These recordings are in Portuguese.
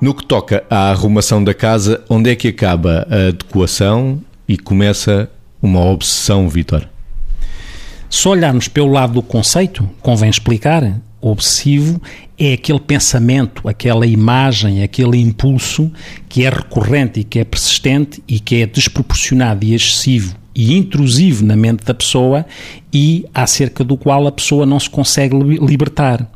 No que toca à arrumação da casa, onde é que acaba a adequação e começa uma obsessão, Vitor? Se olharmos pelo lado do conceito, convém explicar, obsessivo é aquele pensamento, aquela imagem, aquele impulso que é recorrente e que é persistente e que é desproporcionado e excessivo e intrusivo na mente da pessoa e acerca do qual a pessoa não se consegue libertar.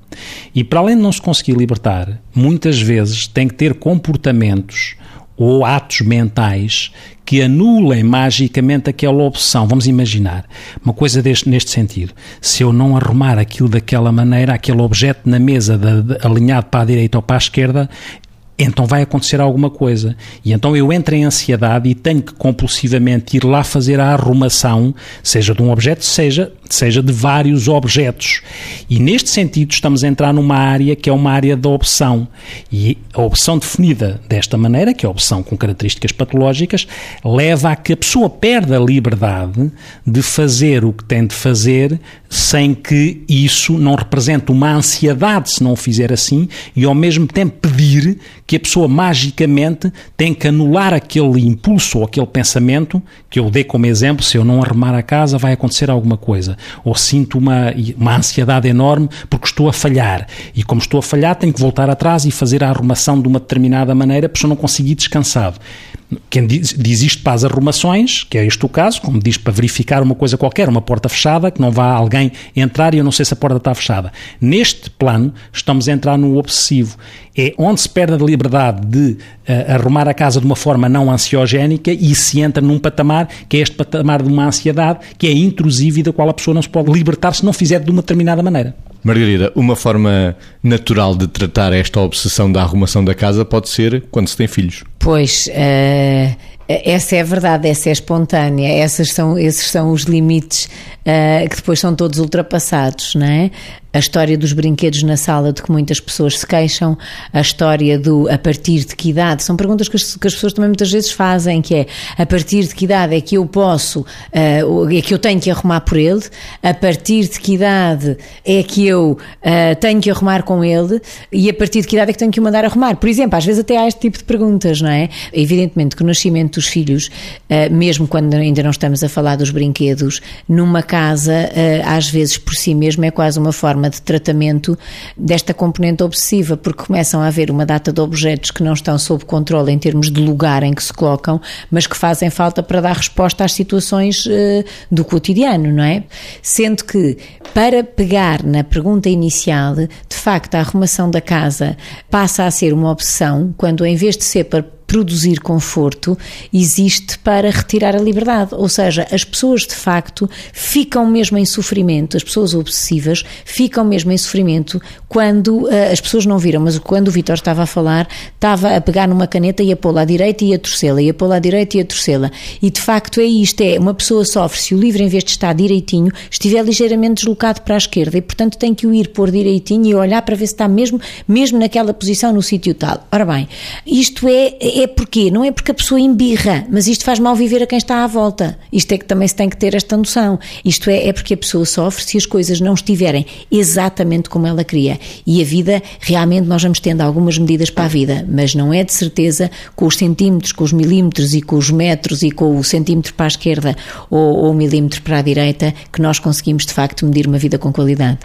E para além de não se conseguir libertar, muitas vezes tem que ter comportamentos ou atos mentais que anulem magicamente aquela opção. Vamos imaginar uma coisa deste, neste sentido. Se eu não arrumar aquilo daquela maneira, aquele objeto na mesa de, de, alinhado para a direita ou para a esquerda, então vai acontecer alguma coisa. E então eu entro em ansiedade e tenho que compulsivamente ir lá fazer a arrumação, seja de um objeto, seja, seja de vários objetos. E neste sentido estamos a entrar numa área que é uma área da opção. E a opção definida desta maneira, que é a opção com características patológicas, leva a que a pessoa perda a liberdade de fazer o que tem de fazer sem que isso não represente uma ansiedade se não o fizer assim e ao mesmo tempo pedir que a pessoa magicamente tem que anular aquele impulso ou aquele pensamento que eu dei como exemplo, se eu não arrumar a casa vai acontecer alguma coisa, ou sinto uma, uma ansiedade enorme porque estou a falhar, e como estou a falhar tenho que voltar atrás e fazer a arrumação de uma determinada maneira para eu não conseguir descansado. Quem diz, diz isto para as arrumações, que é este o caso, como diz para verificar uma coisa qualquer, uma porta fechada, que não vá alguém entrar e eu não sei se a porta está fechada. Neste plano, estamos a entrar no obsessivo. É onde se perde a liberdade de uh, arrumar a casa de uma forma não ansiogénica e se entra num patamar que é este patamar de uma ansiedade que é intrusiva e da qual a pessoa não se pode libertar se não fizer de uma determinada maneira. Margarida, uma forma natural de tratar esta obsessão da arrumação da casa pode ser quando se tem filhos. Pois, uh, essa é a verdade, essa é espontânea, essas são, esses são os limites uh, que depois são todos ultrapassados, não é? A história dos brinquedos na sala de que muitas pessoas se queixam, a história do a partir de que idade, são perguntas que as, que as pessoas também muitas vezes fazem, que é a partir de que idade é que eu posso, uh, é que eu tenho que arrumar por ele, a partir de que idade é que eu uh, tenho que arrumar com ele e a partir de que idade é que tenho que o mandar arrumar. Por exemplo, às vezes até há este tipo de perguntas, não é? Evidentemente que o nascimento dos filhos, uh, mesmo quando ainda não estamos a falar dos brinquedos, numa casa, às vezes por si mesmo é quase uma forma de tratamento desta componente obsessiva, porque começam a haver uma data de objetos que não estão sob controle em termos de lugar em que se colocam, mas que fazem falta para dar resposta às situações uh, do cotidiano, não é? Sendo que, para pegar na pergunta inicial, de facto, a arrumação da casa passa a ser uma opção quando, em vez de ser para produzir conforto existe para retirar a liberdade. Ou seja, as pessoas de facto ficam mesmo em sofrimento, as pessoas obsessivas ficam mesmo em sofrimento quando uh, as pessoas não viram, mas quando o Vitor estava a falar, estava a pegar numa caneta e a pô-la à direita e a torcê-la, e a pô-la à direita e a torcê-la. E de facto é isto: é uma pessoa sofre se o livro, em vez de estar direitinho, estiver ligeiramente deslocado para a esquerda e, portanto, tem que o ir pôr direitinho e olhar para ver se está mesmo, mesmo naquela posição no sítio tal. Ora bem, isto é é porquê? Não é porque a pessoa embirra, mas isto faz mal viver a quem está à volta. Isto é que também se tem que ter esta noção. Isto é, é porque a pessoa sofre se as coisas não estiverem exatamente como ela queria. E a vida, realmente, nós vamos tendo algumas medidas para a vida, mas não é de certeza com os centímetros, com os milímetros e com os metros e com o centímetro para a esquerda ou, ou o milímetro para a direita que nós conseguimos, de facto, medir uma vida com qualidade.